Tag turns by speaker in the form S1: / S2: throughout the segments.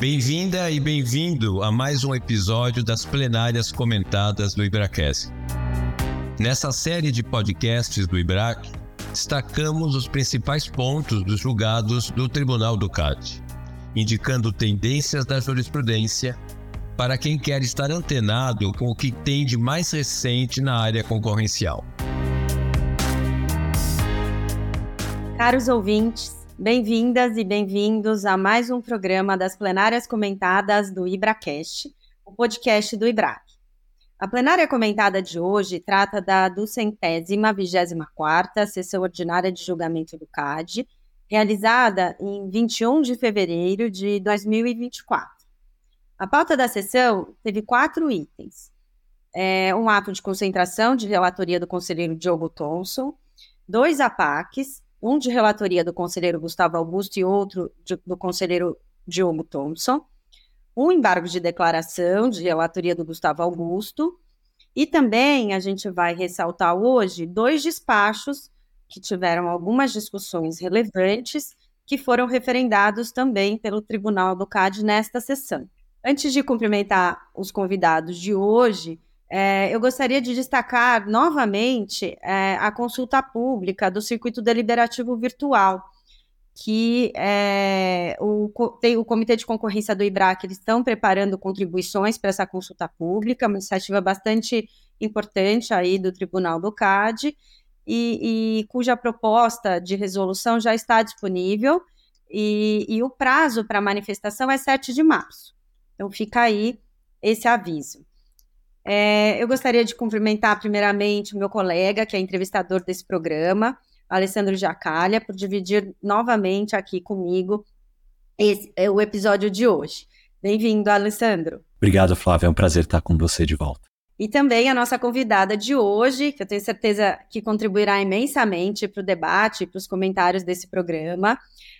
S1: Bem-vinda e bem-vindo a mais um episódio das plenárias comentadas do Ibracast. Nessa série de podcasts do IBRAC, destacamos os principais pontos dos julgados do Tribunal do CAD, indicando tendências da jurisprudência para quem quer estar antenado com o que tem de mais recente na área concorrencial.
S2: Caros ouvintes, bem-vindas e bem-vindos a mais um programa das plenárias comentadas do IBRACast, o podcast do IBRAC. A plenária comentada de hoje trata da duzentésima vigésima quarta sessão ordinária de julgamento do CAD, realizada em 21 de fevereiro de 2024. A pauta da sessão teve quatro itens. É, um ato de concentração de relatoria do conselheiro Diogo Thompson, dois APACs, um de relatoria do conselheiro Gustavo Augusto e outro de, do conselheiro Diogo Thompson, um embargo de declaração de relatoria do Gustavo Augusto, e também a gente vai ressaltar hoje dois despachos que tiveram algumas discussões relevantes que foram referendados também pelo Tribunal do CAD nesta sessão. Antes de cumprimentar os convidados de hoje, é, eu gostaria de destacar novamente é, a consulta pública do circuito deliberativo virtual, que é, o, tem o Comitê de Concorrência do IBRAC, eles estão preparando contribuições para essa consulta pública, uma iniciativa bastante importante aí do Tribunal do CAD, e, e cuja proposta de resolução já está disponível, e, e o prazo para manifestação é 7 de março. Então fica aí esse aviso. É, eu gostaria de cumprimentar primeiramente o meu colega, que é entrevistador desse programa, Alessandro Jacalha, por dividir novamente aqui comigo esse, é o episódio de hoje. Bem-vindo, Alessandro.
S3: Obrigado, Flávia. É um prazer estar com você de volta.
S2: E também a nossa convidada de hoje, que eu tenho certeza que contribuirá imensamente para o debate e para os comentários desse programa,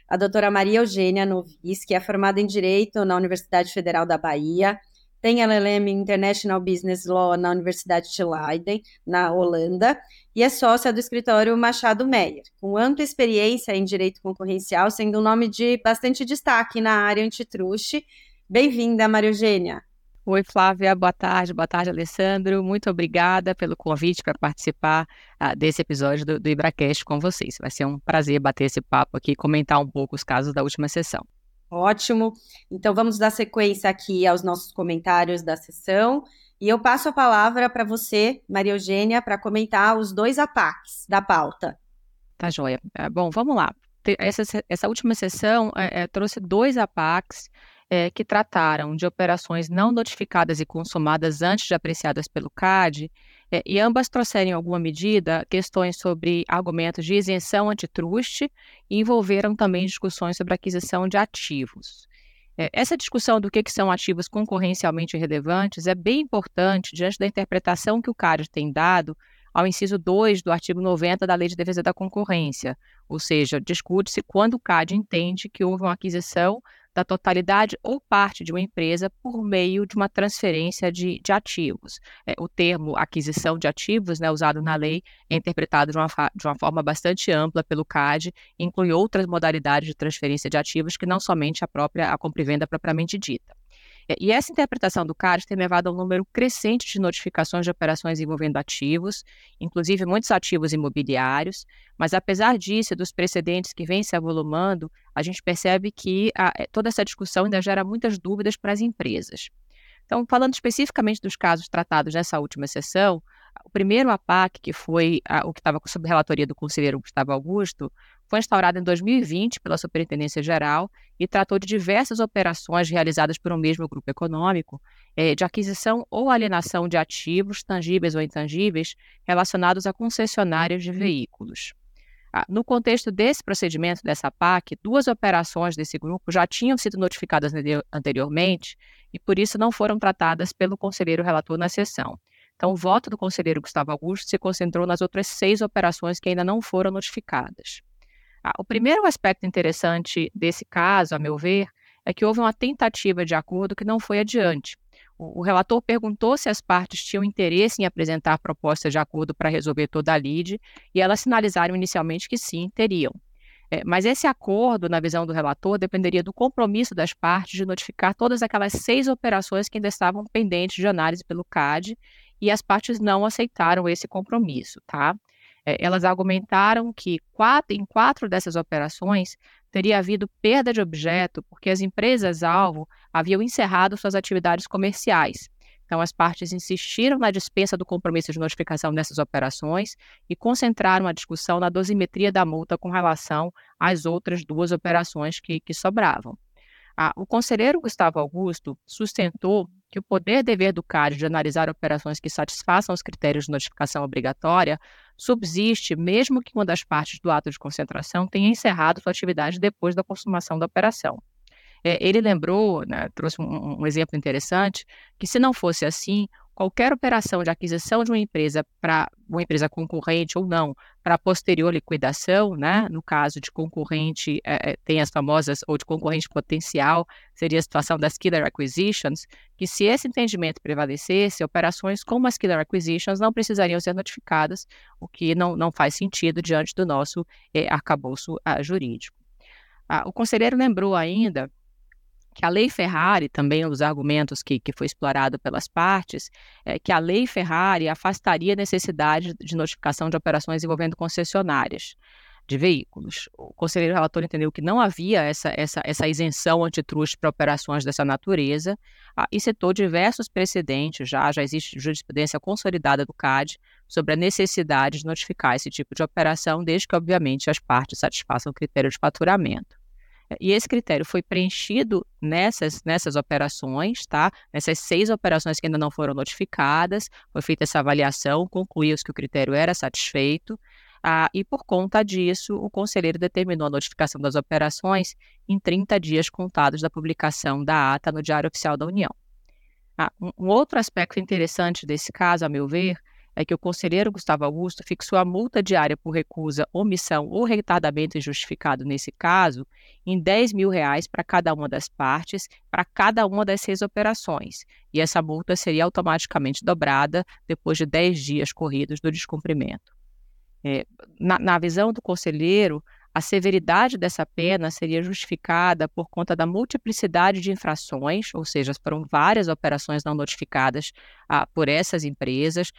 S2: a doutora Maria Eugênia Novis, que é formada em Direito na Universidade Federal da Bahia, tem LLM International Business Law na Universidade de Leiden, na Holanda, e é sócia do escritório Machado Meyer, com ampla experiência em direito concorrencial, sendo um nome de bastante destaque na área antitruste. Bem-vinda, Maria Eugênia.
S4: Oi, Flávia, boa tarde, boa tarde, Alessandro. Muito obrigada pelo convite para participar uh, desse episódio do, do Ibracast com vocês. Vai ser um prazer bater esse papo aqui e comentar um pouco os casos da última sessão.
S2: Ótimo. Então vamos dar sequência aqui aos nossos comentários da sessão. E eu passo a palavra para você, Maria Eugênia, para comentar os dois ataques da pauta.
S4: Tá joia. É, bom, vamos lá. Essa, essa última sessão é, é, trouxe dois APACs é, que trataram de operações não notificadas e consumadas antes de apreciadas pelo CAD é, e ambas trouxeram, em alguma medida, questões sobre argumentos de isenção antitruste e envolveram também discussões sobre aquisição de ativos. É, essa discussão do que, que são ativos concorrencialmente relevantes é bem importante diante da interpretação que o CAD tem dado ao inciso 2 do artigo 90 da Lei de Defesa da Concorrência, ou seja, discute-se quando o CAD entende que houve uma aquisição da totalidade ou parte de uma empresa por meio de uma transferência de, de ativos. É, o termo aquisição de ativos, né, usado na lei, é interpretado de uma, de uma forma bastante ampla pelo CAD, inclui outras modalidades de transferência de ativos que não somente a própria a compra e venda propriamente dita. É, e essa interpretação do CAD tem levado a um número crescente de notificações de operações envolvendo ativos, inclusive muitos ativos imobiliários, mas apesar disso dos precedentes que vêm se avolumando, a gente percebe que a, é, toda essa discussão ainda gera muitas dúvidas para as empresas. Então, falando especificamente dos casos tratados nessa última sessão, o primeiro APAC, que foi a, o que estava sob relatoria do conselheiro Gustavo Augusto, foi instaurado em 2020 pela Superintendência Geral e tratou de diversas operações realizadas por um mesmo grupo econômico é, de aquisição ou alienação de ativos, tangíveis ou intangíveis, relacionados a concessionárias de veículos. Ah, no contexto desse procedimento, dessa PAC, duas operações desse grupo já tinham sido notificadas anteriormente e, por isso, não foram tratadas pelo conselheiro relator na sessão. Então, o voto do conselheiro Gustavo Augusto se concentrou nas outras seis operações que ainda não foram notificadas. Ah, o primeiro aspecto interessante desse caso, a meu ver, é que houve uma tentativa de acordo que não foi adiante. O, o relator perguntou se as partes tinham interesse em apresentar propostas de acordo para resolver toda a lide, e elas sinalizaram inicialmente que sim, teriam. É, mas esse acordo, na visão do relator, dependeria do compromisso das partes de notificar todas aquelas seis operações que ainda estavam pendentes de análise pelo CAD e as partes não aceitaram esse compromisso, tá? É, elas argumentaram que quatro, em quatro dessas operações teria havido perda de objeto porque as empresas-alvo haviam encerrado suas atividades comerciais. Então, as partes insistiram na dispensa do compromisso de notificação nessas operações e concentraram a discussão na dosimetria da multa com relação às outras duas operações que, que sobravam. Ah, o conselheiro Gustavo Augusto sustentou que o poder dever do CAD de analisar operações que satisfaçam os critérios de notificação obrigatória subsiste mesmo que uma das partes do ato de concentração tenha encerrado sua atividade depois da consumação da operação. É, ele lembrou, né, trouxe um, um exemplo interessante, que se não fosse assim, qualquer operação de aquisição de uma empresa para uma empresa concorrente ou não, para posterior liquidação, né? No caso de concorrente, é, tem as famosas, ou de concorrente potencial, seria a situação das killer acquisitions, que se esse entendimento prevalecesse, operações como as killer acquisitions não precisariam ser notificadas, o que não, não faz sentido diante do nosso é, arcabouço ah, jurídico. Ah, o conselheiro lembrou ainda que a lei Ferrari, também dos argumentos que, que foi explorado pelas partes, é que a lei Ferrari afastaria a necessidade de notificação de operações envolvendo concessionárias de veículos. O conselheiro relator entendeu que não havia essa, essa, essa isenção antitruste para operações dessa natureza ah, e citou diversos precedentes, já, já existe jurisprudência consolidada do CAD sobre a necessidade de notificar esse tipo de operação, desde que, obviamente, as partes satisfaçam o critério de faturamento. E esse critério foi preenchido nessas, nessas operações, tá? Nessas seis operações que ainda não foram notificadas, foi feita essa avaliação, concluiu-se que o critério era satisfeito, ah, e por conta disso, o conselheiro determinou a notificação das operações em 30 dias contados da publicação da ata no Diário Oficial da União. Ah, um outro aspecto interessante desse caso, a meu ver, é que o conselheiro Gustavo Augusto fixou a multa diária por recusa, omissão ou retardamento injustificado nesse caso em 10 mil reais para cada uma das partes, para cada uma das seis operações. E essa multa seria automaticamente dobrada depois de 10 dias corridos do descumprimento. É, na, na visão do conselheiro, a severidade dessa pena seria justificada por conta da multiplicidade de infrações, ou seja, foram várias operações não notificadas ah, por essas empresas,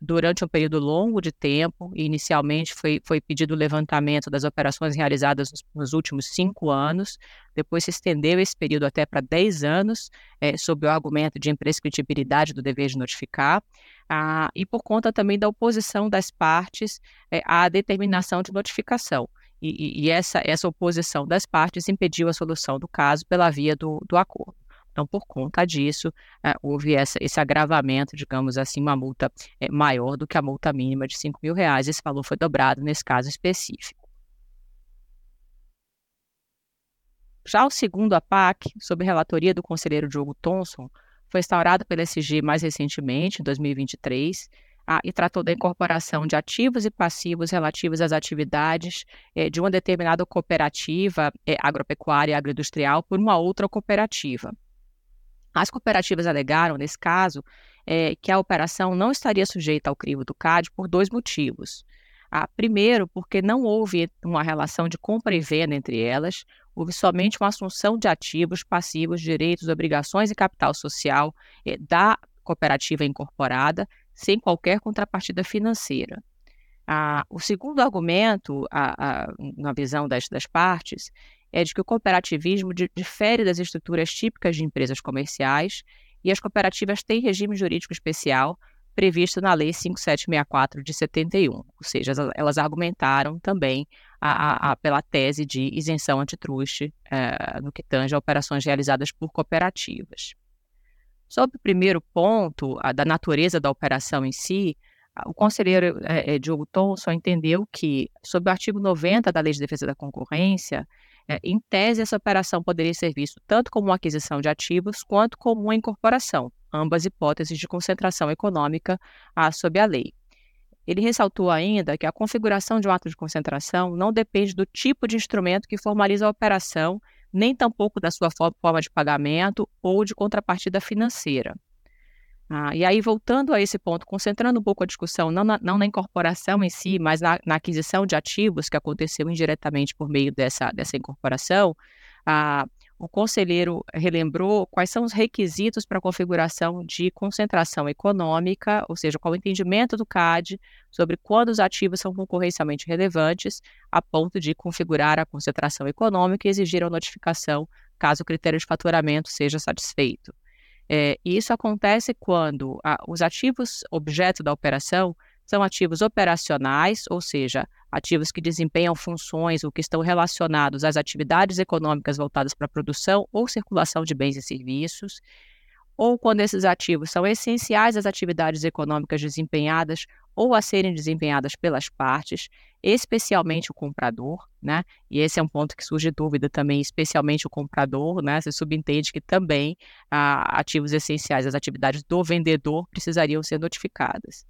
S4: durante um período longo de tempo, inicialmente foi, foi pedido o levantamento das operações realizadas nos, nos, últimos cinco anos, depois se estendeu esse período até para dez anos, é, sob o argumento de imprescritibilidade do dever de notificar, ah, e por conta também da oposição das partes é, à determinação de notificação. E, e, essa, essa oposição das partes impediu a solução do caso pela via do, do acordo. Então, por conta disso, é, houve essa, esse agravamento, digamos assim, uma multa é, maior do que a multa mínima de 5 mil reais. Esse valor foi dobrado nesse caso específico. Já o segundo APAC, sob relatoria do conselheiro Diogo Thomson, foi instaurado pela SG mais recentemente, em 2023, ah, e tratou da incorporação de ativos e passivos relativos às atividades eh, de uma determinada cooperativa agropecuária e agroindustrial por uma outra cooperativa. As cooperativas alegaram, nesse caso, é, que a operação não estaria sujeita ao crivo do CAD por dois motivos. Ah, primeiro, porque não houve uma relação de compra e venda entre elas, houve somente uma assunção de ativos, passivos, direitos, obrigações e capital social eh, da cooperativa incorporada, sem qualquer contrapartida financeira. Ah, o segundo argumento, a, a, na visão das, das partes, é de que o cooperativismo difere das estruturas típicas de empresas comerciais e as cooperativas têm regime jurídico especial previsto na Lei 5764 de 71, ou seja, elas argumentaram também a, a, pela tese de isenção antitruste é, no que tange a operações realizadas por cooperativas. Sobre o primeiro ponto, a, da natureza da operação em si, o conselheiro é, Diogo Thomson entendeu que, sob o artigo 90 da Lei de Defesa da Concorrência, em tese, essa operação poderia ser vista tanto como uma aquisição de ativos quanto como uma incorporação, ambas hipóteses de concentração econômica sob a lei. Ele ressaltou ainda que a configuração de um ato de concentração não depende do tipo de instrumento que formaliza a operação, nem tampouco da sua forma de pagamento ou de contrapartida financeira. Ah, e aí, voltando a esse ponto, concentrando um pouco a discussão, não na, não na incorporação em si, mas na, na, aquisição de ativos que aconteceu indiretamente por meio dessa, dessa incorporação, ah, o conselheiro relembrou quais são os requisitos para a configuração de concentração econômica, ou seja, qual o entendimento do CAD sobre quando os ativos são concorrencialmente relevantes, a ponto de configurar a concentração econômica e exigir a notificação caso o critério de faturamento seja satisfeito. É, e isso acontece quando a, os ativos objeto da operação são ativos operacionais, ou seja, ativos que desempenham funções ou que estão relacionados às atividades econômicas voltadas para a produção ou circulação de bens e serviços, ou quando esses ativos são essenciais às atividades econômicas desempenhadas ou a serem desempenhadas pelas partes, especialmente o comprador, né? E esse é um ponto que surge dúvida também, especialmente o comprador, né? Você subentende que também ah, ativos essenciais às atividades do vendedor precisariam ser notificadas.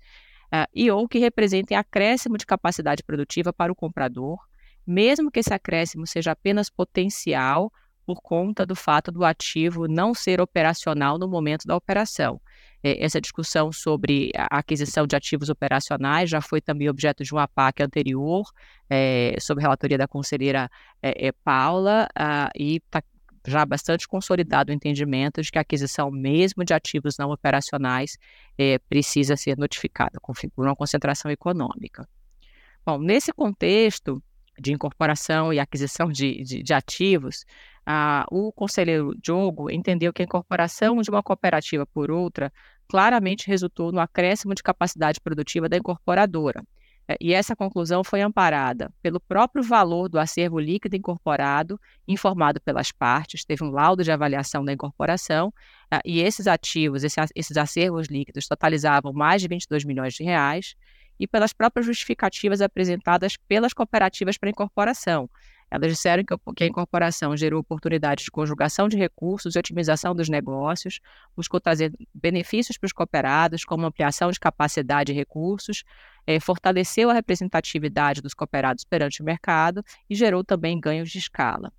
S4: Ah, e ou que representem acréscimo de capacidade produtiva para o comprador, mesmo que esse acréscimo seja apenas potencial por conta do fato do ativo não ser operacional no momento da operação. É, essa discussão sobre a aquisição de ativos operacionais já foi também objeto de um APAC anterior, é, sob relatoria da conselheira é, é Paula, ah, e está já bastante consolidado o entendimento de que a aquisição mesmo de ativos não operacionais é, precisa ser notificada, configura uma concentração econômica. Bom, nesse contexto de incorporação e aquisição de, de, de ativos, ah, o conselheiro Diogo entendeu que a incorporação de uma cooperativa por outra claramente resultou no acréscimo de capacidade produtiva da incorporadora. É, e essa conclusão foi amparada pelo próprio valor do acervo líquido incorporado, informado pelas partes, teve um laudo de avaliação da incorporação, ah, e esses ativos, esses acervos líquidos, totalizavam mais de 22 milhões de reais, e pelas próprias justificativas apresentadas pelas cooperativas para incorporação, elas disseram que a incorporação gerou oportunidades de conjugação de recursos e otimização dos negócios, buscou trazer benefícios para os cooperados, como ampliação de capacidade e recursos, eh, fortaleceu a representatividade dos cooperados perante o mercado e gerou também ganhos de escala.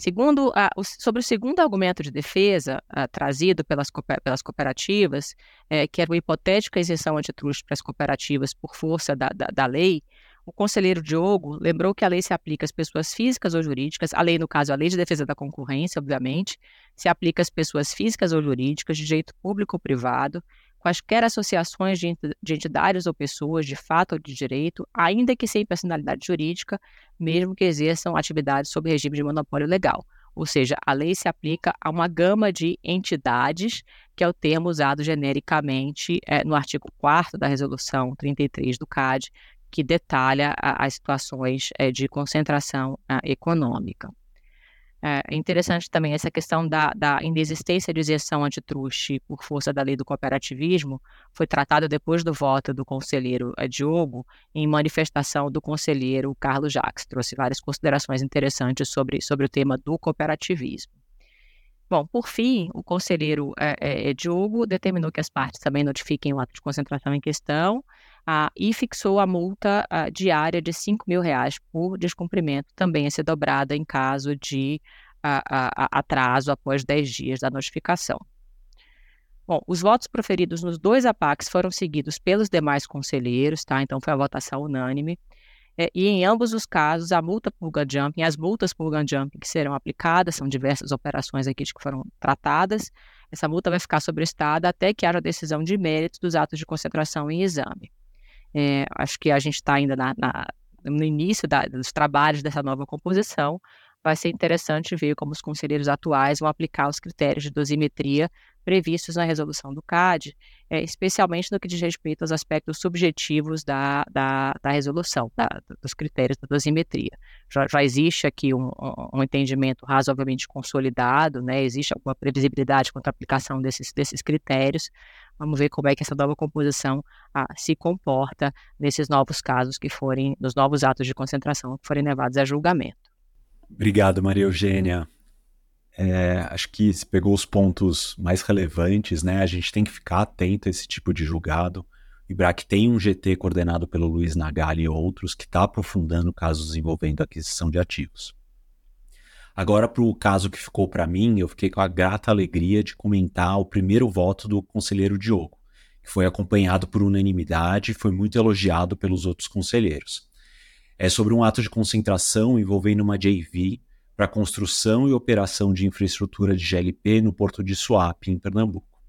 S4: Segundo a, sobre o segundo argumento de defesa a, trazido pelas, pelas cooperativas, é, que era uma hipotética isenção antitruste para as cooperativas por força da, da, da lei, o conselheiro Diogo lembrou que a lei se aplica às pessoas físicas ou jurídicas, a lei, no caso, a lei de defesa da concorrência, obviamente, se aplica às pessoas físicas ou jurídicas de direito público ou privado, quaisquer associações de entidades ou pessoas de fato ou de direito, ainda que sem personalidade jurídica, mesmo que exerçam atividades sob regime de monopólio legal. Ou seja, a lei se aplica a uma gama de entidades, que é o termo usado genericamente é, no artigo 4 da Resolução 33 do CAD, que detalha as situações é, de concentração ah, econômica. É interessante também essa questão da, da inexistência de isenção antitruste por força da lei do cooperativismo, foi tratada depois do voto do conselheiro é, Diogo, em manifestação do conselheiro Carlos Jacques. Trouxe várias considerações interessantes sobre, sobre o tema do cooperativismo. Bom, por fim, o conselheiro é, é, Diogo determinou que as partes também notifiquem o ato de concentração em questão, ah, e fixou a multa ah, diária de 5 mil reais por descumprimento, também a ser dobrada em caso de ah, atraso após 10 dias da notificação. Bom, os votos proferidos nos dois APACs foram seguidos pelos demais conselheiros, tá? Então foi a votação unânime. É, e em ambos os casos, a multa por gun jumping, as multas por gun jumping que serão aplicadas, são diversas operações aqui que foram tratadas, essa multa vai ficar sobre o Estado até que haja decisão de mérito dos atos de concentração em exame. É, acho que a gente está ainda na, na, no início da, dos trabalhos dessa nova composição. Vai ser interessante ver como os conselheiros atuais vão aplicar os critérios de dosimetria previstos na resolução do CAD, é, especialmente no que diz respeito aos aspectos subjetivos da, da, da resolução, da, dos critérios da dosimetria. Já, já existe aqui um, um, entendimento razoavelmente consolidado, né, existe alguma previsibilidade quanto à aplicação desses, desses critérios, Vamos ver como é que essa nova composição ah, se comporta nesses novos casos que forem, nos novos atos de concentração que forem levados a julgamento.
S3: Obrigado, Maria Eugênia. É, acho que se pegou os pontos mais relevantes, né? A gente tem que ficar atento a esse tipo de julgado. O IBRAC tem um GT coordenado pelo Luiz Nagali e outros que está aprofundando casos envolvendo aquisição de ativos. Agora, para o caso que ficou para mim, eu fiquei com a grata alegria de comentar o primeiro voto do conselheiro Diogo, que foi acompanhado por unanimidade e foi muito elogiado pelos outros conselheiros. É sobre um ato de concentração envolvendo uma JV para construção e operação de infraestrutura de GLP no porto de Suape, em Pernambuco.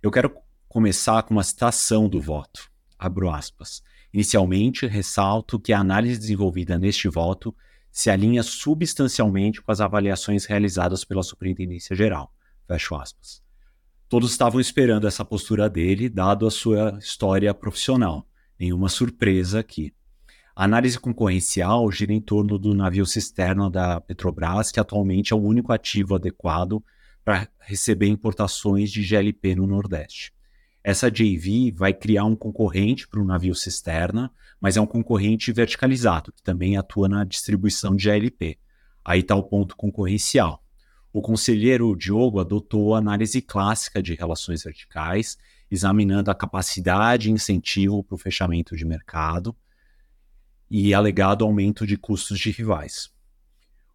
S3: Eu quero começar com uma citação do voto. Abro aspas. Inicialmente, ressalto que a análise desenvolvida neste voto se alinha substancialmente com as avaliações realizadas pela Superintendência Geral. Fecho aspas. Todos estavam esperando essa postura dele, dado a sua história profissional. Nenhuma surpresa aqui. A análise concorrencial gira em torno do navio cisterna da Petrobras, que atualmente é o único ativo adequado para receber importações de GLP no Nordeste. Essa JV vai criar um concorrente para o navio cisterna, mas é um concorrente verticalizado, que também atua na distribuição de GLP. Aí está o ponto concorrencial. O conselheiro Diogo adotou a análise clássica de relações verticais, examinando a capacidade e incentivo para o fechamento de mercado e alegado aumento de custos de rivais.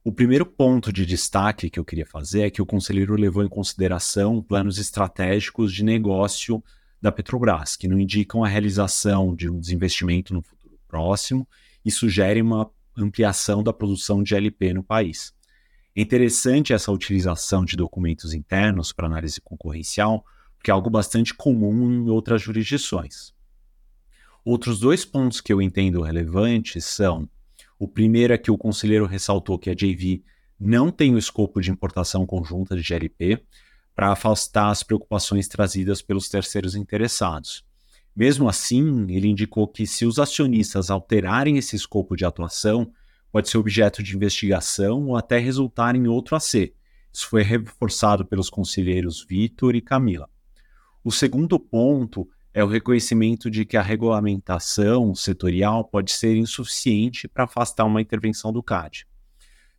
S3: O primeiro ponto de destaque que eu queria fazer é que o conselheiro levou em consideração planos estratégicos de negócio da Petrobras, que não indicam a realização de um desinvestimento no futuro próximo e sugerem uma ampliação da produção de LP no país. É interessante essa utilização de documentos internos para análise concorrencial, porque é algo bastante comum em outras jurisdições. Outros dois pontos que eu entendo relevantes são: o primeiro é que o conselheiro ressaltou que a JV não tem o escopo de importação conjunta de GLP, para afastar as preocupações trazidas pelos terceiros interessados. Mesmo assim, ele indicou que se os acionistas alterarem esse escopo de atuação, pode ser objeto de investigação ou até resultar em outro AC. Isso foi reforçado pelos conselheiros Vitor e Camila. O segundo ponto é o reconhecimento de que a regulamentação setorial pode ser insuficiente para afastar uma intervenção do CAD.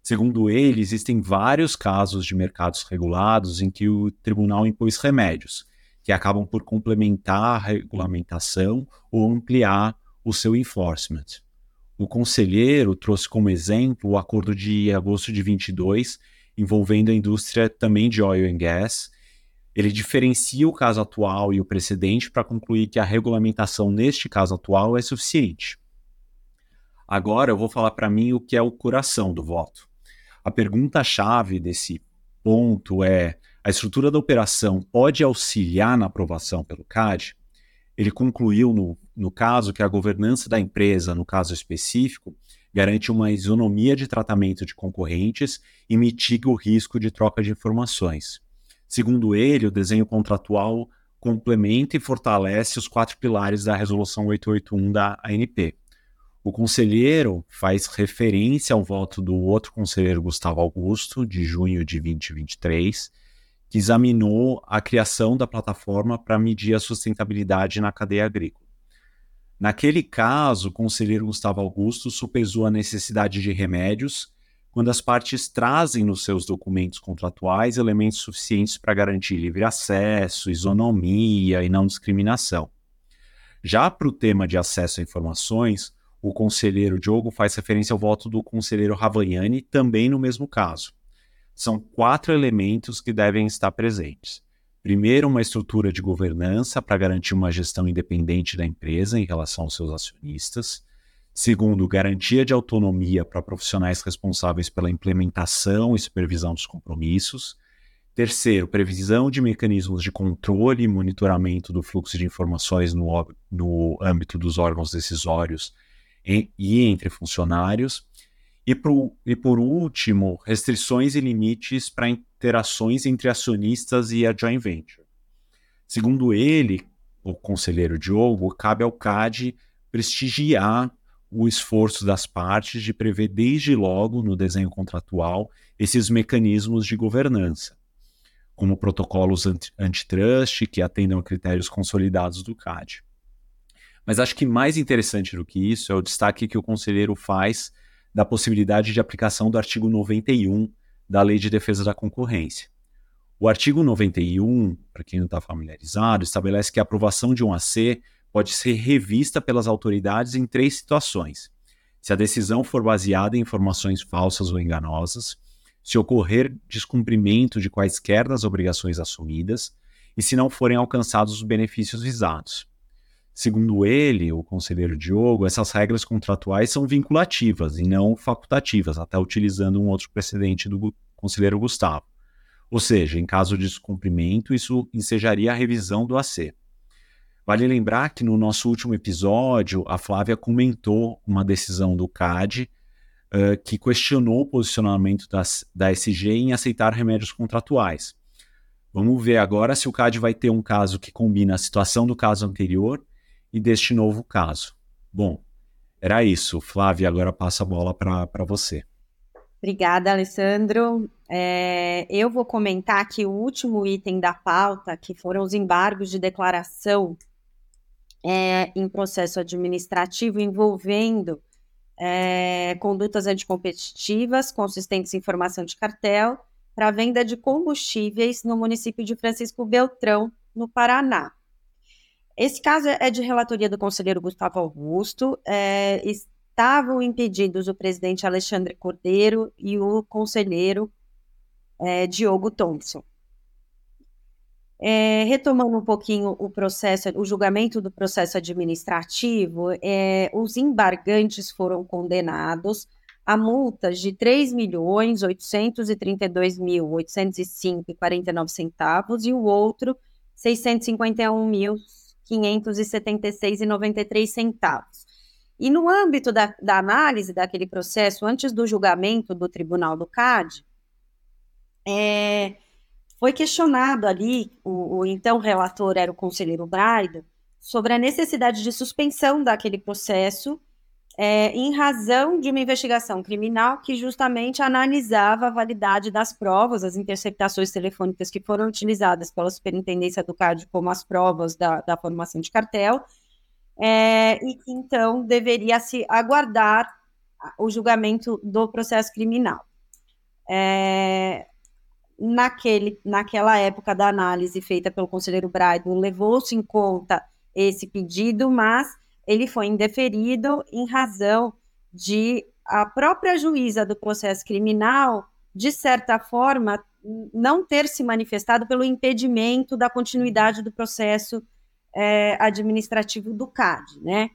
S3: Segundo ele, existem vários casos de mercados regulados em que o tribunal impôs remédios, que acabam por complementar a regulamentação ou ampliar o seu enforcement. O conselheiro trouxe como exemplo o acordo de agosto de 22, envolvendo a indústria também de oil and gas. Ele diferencia o caso atual e o precedente para concluir que a regulamentação neste caso atual é suficiente. Agora eu vou falar para mim o que é o coração do voto. A pergunta-chave desse ponto é: a estrutura da operação pode auxiliar na aprovação pelo CAD? Ele concluiu, no, no caso, que a governança da empresa, no caso específico, garante uma isonomia de tratamento de concorrentes e mitiga o risco de troca de informações. Segundo ele, o desenho contratual complementa e fortalece os quatro pilares da Resolução 881 da ANP. O conselheiro faz referência ao voto do outro conselheiro Gustavo Augusto, de junho de 2023, que examinou a criação da plataforma para medir a sustentabilidade na cadeia agrícola. Naquele caso, o conselheiro Gustavo Augusto supesou a necessidade de remédios quando as partes trazem nos seus documentos contratuais elementos suficientes para garantir livre acesso, isonomia e não discriminação. Já para o tema de acesso a informações, o conselheiro Diogo faz referência ao voto do conselheiro Ravagnani, também no mesmo caso. São quatro elementos que devem estar presentes. Primeiro, uma estrutura de governança para garantir uma gestão independente da empresa em relação aos seus acionistas. Segundo, garantia de autonomia para profissionais responsáveis pela implementação e supervisão dos compromissos. Terceiro, previsão de mecanismos de controle e monitoramento do fluxo de informações no, no âmbito dos órgãos decisórios e entre funcionários. E, pro, e por último, restrições e limites para interações entre acionistas e a joint venture. Segundo ele, o conselheiro Diogo, cabe ao CAD prestigiar o esforço das partes de prever desde logo no desenho contratual esses mecanismos de governança, como protocolos antitrust que atendam a critérios consolidados do CAD. Mas acho que mais interessante do que isso é o destaque que o conselheiro faz da possibilidade de aplicação do artigo 91 da Lei de Defesa da Concorrência. O artigo 91, para quem não está familiarizado, estabelece que a aprovação de um AC pode ser revista pelas autoridades em três situações: se a decisão for baseada em informações falsas ou enganosas, se ocorrer descumprimento de quaisquer das obrigações assumidas e se não forem alcançados os benefícios visados. Segundo ele, o conselheiro Diogo, essas regras contratuais são vinculativas e não facultativas, até utilizando um outro precedente do conselheiro Gustavo. Ou seja, em caso de descumprimento, isso ensejaria a revisão do AC. Vale lembrar que no nosso último episódio, a Flávia comentou uma decisão do CAD uh, que questionou o posicionamento das, da SG em aceitar remédios contratuais. Vamos ver agora se o CAD vai ter um caso que combina a situação do caso anterior e deste novo caso. Bom, era isso. Flávia, agora passa a bola para você.
S2: Obrigada, Alessandro. É, eu vou comentar aqui o último item da pauta, que foram os embargos de declaração é, em processo administrativo envolvendo é, condutas anticompetitivas consistentes em formação de cartel para venda de combustíveis no município de Francisco Beltrão, no Paraná. Esse caso é de relatoria do conselheiro Gustavo Augusto. É, estavam impedidos o presidente Alexandre Cordeiro e o conselheiro é, Diogo Thompson. É, retomando um pouquinho o processo, o julgamento do processo administrativo, é, os embargantes foram condenados a multas de R$ 3.832.805,49 centavos e o outro R$ 651.576,93 centavos. E no âmbito da, da análise daquele processo, antes do julgamento do Tribunal do CAD, é, foi questionado ali, o, o, então relator era o conselheiro Braido, sobre a necessidade de suspensão daquele processo é, em razão de uma investigação criminal que justamente analisava a validade das provas, as interceptações telefônicas que foram utilizadas pela Superintendência do CAD como as provas da, da formação de cartel, é, e que então deveria se aguardar o julgamento do processo criminal. É, naquele, naquela época da análise feita pelo conselheiro Braido, levou-se em conta esse pedido, mas ele foi indeferido em razão de a própria juíza do processo criminal, de certa forma, não ter se manifestado pelo impedimento da continuidade do processo é, administrativo do CAD, né?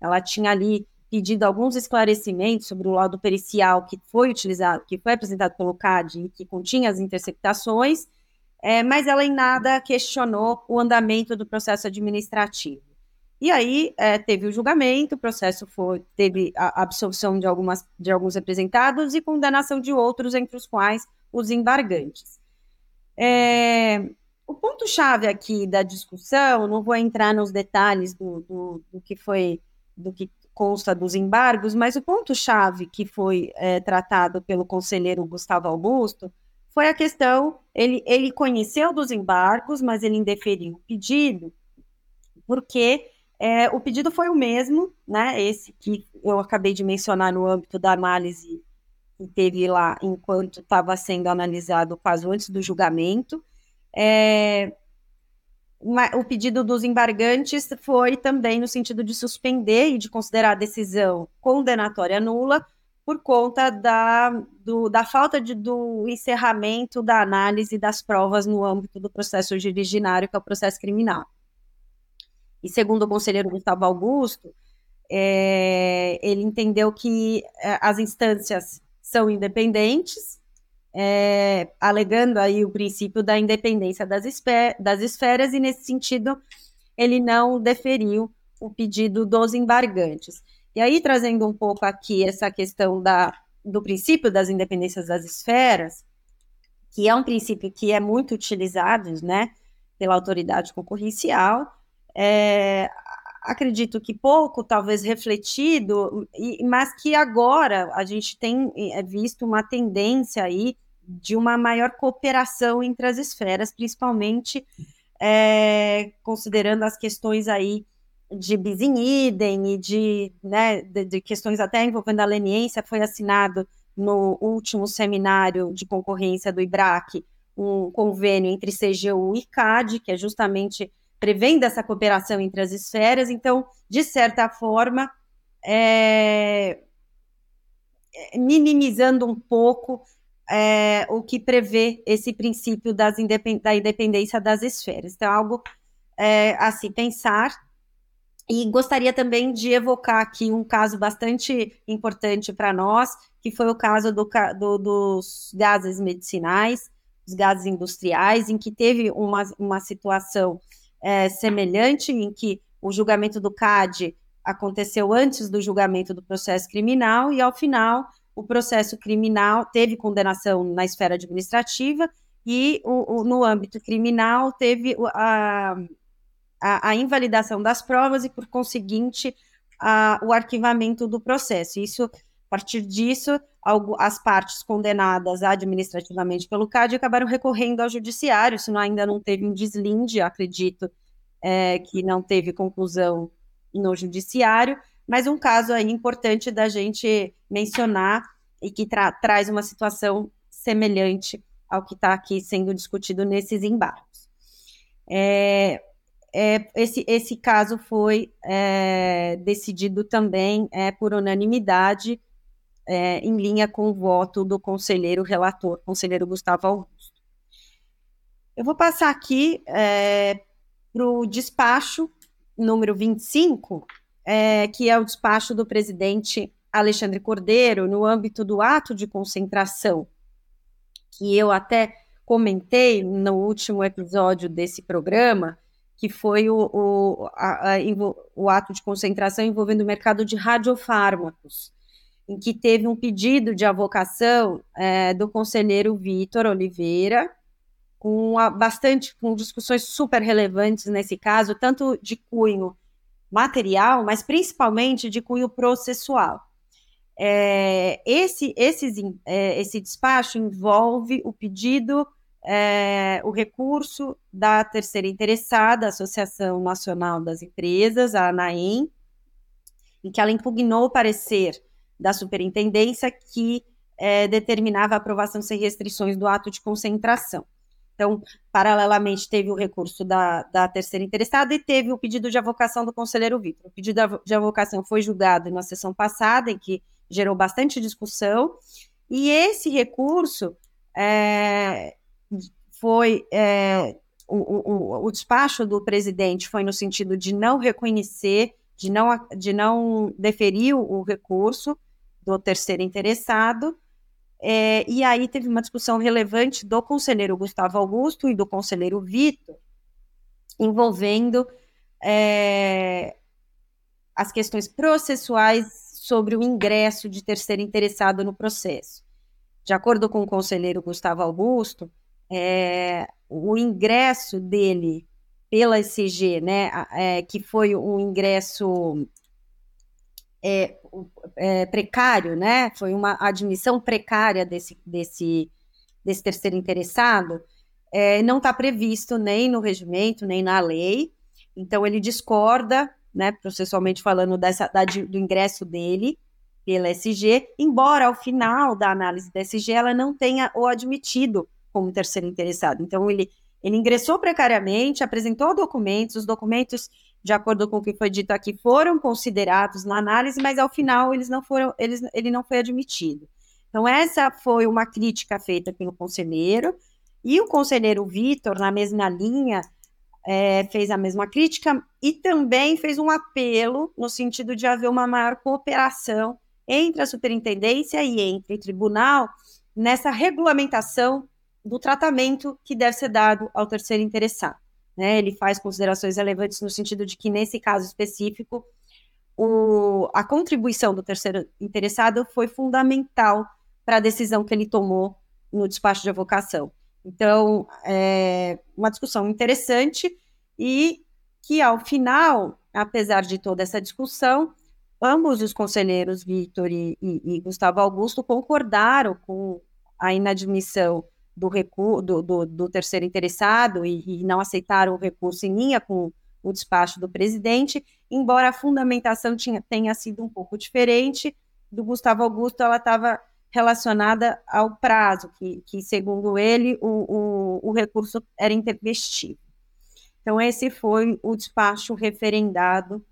S2: Ela tinha ali pedido alguns esclarecimentos sobre o laudo pericial que foi utilizado, que foi apresentado pelo CAD e que continha as interceptações, é, mas ela em nada questionou o andamento do processo administrativo. E aí é, teve o julgamento, o processo foi, teve a absolvição de, algumas, de alguns representados e condenação de outros, entre os quais os embargantes. É, o ponto-chave aqui da discussão, não vou entrar nos detalhes do, do, do que foi, do que consta dos embargos, mas o ponto-chave que foi é, tratado pelo conselheiro Gustavo Augusto foi a questão, ele, ele conheceu dos embargos, mas ele indeferiu o pedido, porque é, o pedido foi o mesmo, né, esse que eu acabei de mencionar no âmbito da análise que teve lá enquanto estava sendo analisado o caso antes do julgamento, é, o pedido dos embargantes foi também no sentido de suspender e de considerar a decisão condenatória nula por conta da, do, da falta de, do encerramento da análise das provas no âmbito do processo originário, que é o processo criminal. E segundo o conselheiro Gustavo Augusto, é, ele entendeu que é, as instâncias são independentes é, alegando aí o princípio da independência das, das esferas, e nesse sentido ele não deferiu o pedido dos embargantes. E aí, trazendo um pouco aqui essa questão da, do princípio das independências das esferas, que é um princípio que é muito utilizado né, pela autoridade concorrencial, é, acredito que pouco, talvez refletido, mas que agora a gente tem é, visto uma tendência aí de uma maior cooperação entre as esferas, principalmente é, considerando as questões aí de bis e de, né, de, de, questões até envolvendo a leniência, foi assinado no último seminário de concorrência do IBRAC um convênio entre CGU e CAD, que é justamente prevendo essa cooperação entre as esferas, então, de certa forma, é, minimizando um pouco é, o que prevê esse princípio independ da independência das esferas. Então, algo é, a se pensar. E gostaria também de evocar aqui um caso bastante importante para nós, que foi o caso do, do, dos gases medicinais, os gases industriais, em que teve uma, uma situação é, semelhante, em que o julgamento do CAD aconteceu antes do julgamento do processo criminal, e ao final o processo criminal teve condenação na esfera administrativa e o, o, no âmbito criminal teve a, a, a, invalidação das provas e, por conseguinte, a, o arquivamento do processo. Isso, a partir disso, algo, as partes condenadas administrativamente pelo CAD acabaram recorrendo ao judiciário, se ainda não teve um deslinde, acredito é, que não teve conclusão no judiciário, mas um caso aí importante da gente mencionar e que tra traz uma situação semelhante ao que está aqui sendo discutido nesses embargos. É, é, esse, esse caso foi é, decidido também é, por unanimidade, é, em linha com o voto do conselheiro relator, conselheiro Gustavo Augusto. Eu vou passar aqui é, para o despacho número 25, é, que é o despacho do presidente Alexandre Cordeiro, no âmbito do ato de concentração, que eu até comentei no último episódio desse programa, que foi o, o, a, a, o ato de concentração envolvendo o mercado de radiofármacos, em que teve um pedido de avocação é, do conselheiro Vitor Oliveira, com a, bastante, com discussões super relevantes nesse caso, tanto de cunho material, mas principalmente de cunho processual. É, esse, esses, é, esse despacho envolve o pedido, é, o recurso da terceira interessada, a Associação Nacional das Empresas, a ANAEM, em que ela impugnou o parecer da superintendência que é, determinava a aprovação sem restrições do ato de concentração. Então, paralelamente, teve o recurso da, da terceira interessada e teve o pedido de avocação do conselheiro Vitor. O pedido de avocação foi julgado na sessão passada, em que gerou bastante discussão, e esse recurso é, foi. É, o, o, o despacho do presidente foi no sentido de não reconhecer, de não, de não deferir o recurso do terceiro interessado, é, e aí teve uma discussão relevante do conselheiro Gustavo Augusto e do conselheiro Vitor, envolvendo é, as questões processuais sobre o ingresso de terceiro interessado no processo. De acordo com o conselheiro Gustavo Augusto, é, o ingresso dele pela SCG, né, é, que foi um ingresso é, é, precário, né? Foi uma admissão precária desse, desse, desse terceiro interessado, é, não está previsto nem no regimento, nem na lei. Então, ele discorda, né, processualmente falando, dessa, da, do ingresso dele pela SG, embora ao final da análise da SG ela não tenha o admitido como terceiro interessado. Então, ele, ele ingressou precariamente, apresentou documentos, os documentos de acordo com o que foi dito aqui, foram considerados na análise, mas ao final eles não foram, eles, ele não foi admitido. Então, essa foi uma crítica feita pelo conselheiro, e o conselheiro Vitor, na mesma linha, é, fez a mesma crítica e também fez um apelo no sentido de haver uma maior cooperação entre a superintendência e entre o tribunal nessa regulamentação do tratamento que deve ser dado ao terceiro interessado. Né? Ele faz considerações relevantes no sentido de que, nesse caso específico, o, a contribuição do terceiro interessado foi fundamental para a decisão que ele tomou no despacho de avocação. Então, é uma discussão interessante e que, ao final, apesar de toda essa discussão, ambos os conselheiros, Vitor e, e, e Gustavo Augusto, concordaram com a inadmissão do, recu do, do, do terceiro interessado e, e, não aceitaram o recurso em linha com o despacho do presidente, embora a fundamentação tinha, tenha sido um pouco diferente do Gustavo Augusto, ela estava relacionada ao prazo, que, que segundo ele, o, o, o recurso era intempestivo. Então, esse foi o despacho referendado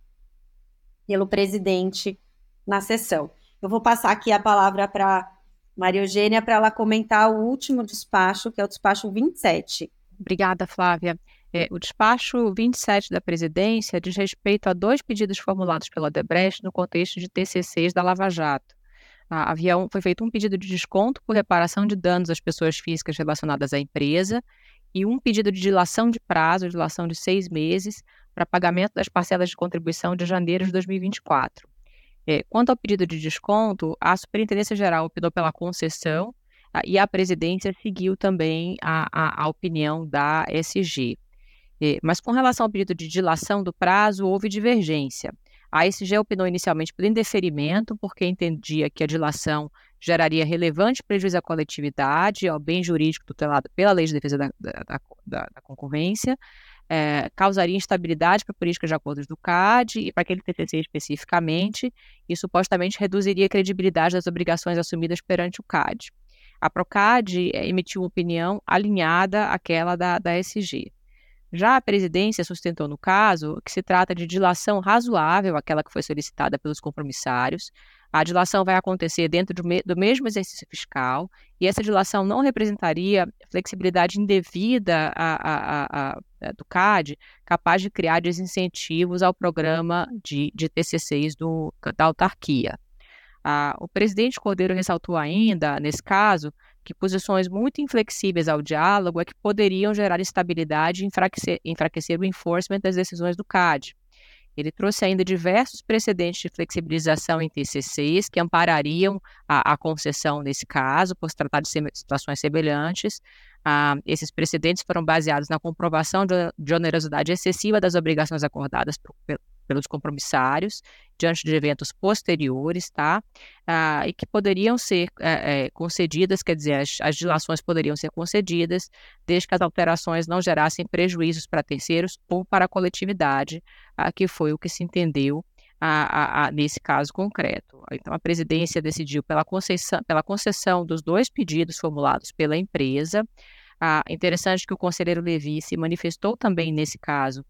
S2: pelo presidente na sessão. Eu vou passar aqui a palavra para Maria Eugênia para ela comentar o último despacho, que é o despacho 27.
S4: Obrigada, Flávia. É, o despacho 27 da presidência diz respeito a dois pedidos formulados pela Odebrecht no contexto de TCCs da Lava Jato. Havia um, foi feito um pedido de desconto por reparação de danos às pessoas físicas relacionadas à empresa e um pedido de dilação de prazo, dilação de seis meses, para pagamento das parcelas de contribuição de janeiro de 2024. É, quanto ao pedido de desconto, a Superintendência Geral optou pela concessão ah, e a presidência seguiu também a, a, a opinião da SG. É, mas com relação ao pedido de dilação do prazo, houve divergência. A SG opinou inicialmente pelo indeferimento, porque entendia que a dilação geraria relevante prejuízo à coletividade, ao bem jurídico tutelado pela Lei de Defesa da, da, da, da Concorrência, é, causaria instabilidade para a política de acordos do CAD e para aquele TCC especificamente, e supostamente reduziria a credibilidade das obrigações assumidas perante o CAD. A Procad é, emitiu uma opinião alinhada àquela da, da SG. Já a presidência sustentou no caso que se trata de dilação razoável, aquela que foi solicitada pelos compromissários. A dilação vai acontecer dentro do, me do mesmo exercício fiscal e essa dilação não representaria flexibilidade indevida a, a, a, do CAD, capaz de criar desincentivos ao programa de, de TCCs do, da autarquia. Ah, o presidente Cordeiro ressaltou ainda, nesse caso, que posições muito inflexíveis ao diálogo é que poderiam gerar instabilidade e enfraquecer, enfraquecer o enforcement das decisões do CAD. Ele trouxe ainda diversos precedentes de flexibilização em TCCs que amparariam a, a concessão nesse caso, por se tratar de situações semelhantes. Ah, esses precedentes foram baseados na comprovação de, de onerosidade excessiva das obrigações acordadas por, pelos compromissários diante de eventos posteriores, tá? Ah, e que poderiam ser é, é, concedidas, quer dizer, as, as, dilações poderiam ser concedidas, desde que as alterações não gerassem prejuízos para terceiros ou para a coletividade, ah, que foi o que se entendeu a, a, a, nesse caso concreto. Então, a presidência decidiu pela concessão, pela concessão dos dois pedidos formulados pela empresa. Ah, interessante que o conselheiro Levi se manifestou também nesse caso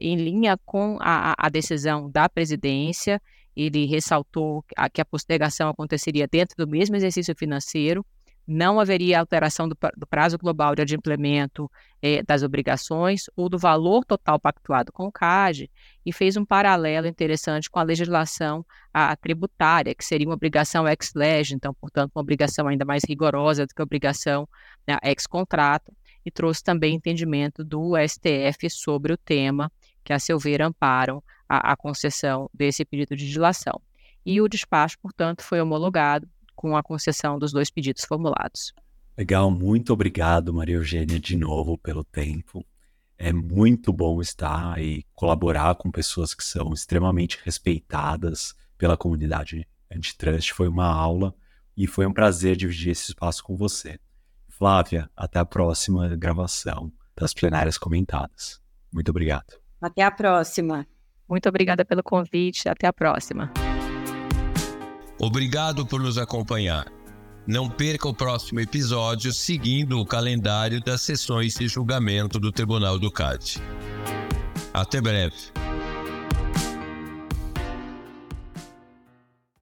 S4: em linha com a, a, decisão da presidência. Ele ressaltou que a postergação aconteceria dentro do mesmo exercício financeiro, não haveria alteração do, prazo global de adimplemento é, das obrigações ou do valor total pactuado com o CAD e fez um paralelo interessante com a legislação a, a tributária, que seria uma obrigação ex-lege, então, portanto, uma obrigação ainda mais rigorosa do que a obrigação né, ex-contrato, e trouxe também entendimento do STF sobre o tema, que, a seu ver, amparam a, a concessão desse pedido de dilação. E o despacho, portanto, foi homologado com a concessão dos dois pedidos formulados.
S3: Legal, muito obrigado, Maria Eugênia, de novo pelo tempo. É muito bom estar e colaborar com pessoas que são extremamente respeitadas pela comunidade antitrust. Foi uma aula e foi um prazer dividir esse espaço com você. Flávia, até a próxima gravação das plenárias comentadas. Muito obrigado.
S2: Até a próxima.
S4: Muito obrigada pelo convite. Até a próxima.
S1: Obrigado por nos acompanhar. Não perca o próximo episódio seguindo o calendário das sessões de julgamento do Tribunal do CAD. Até breve.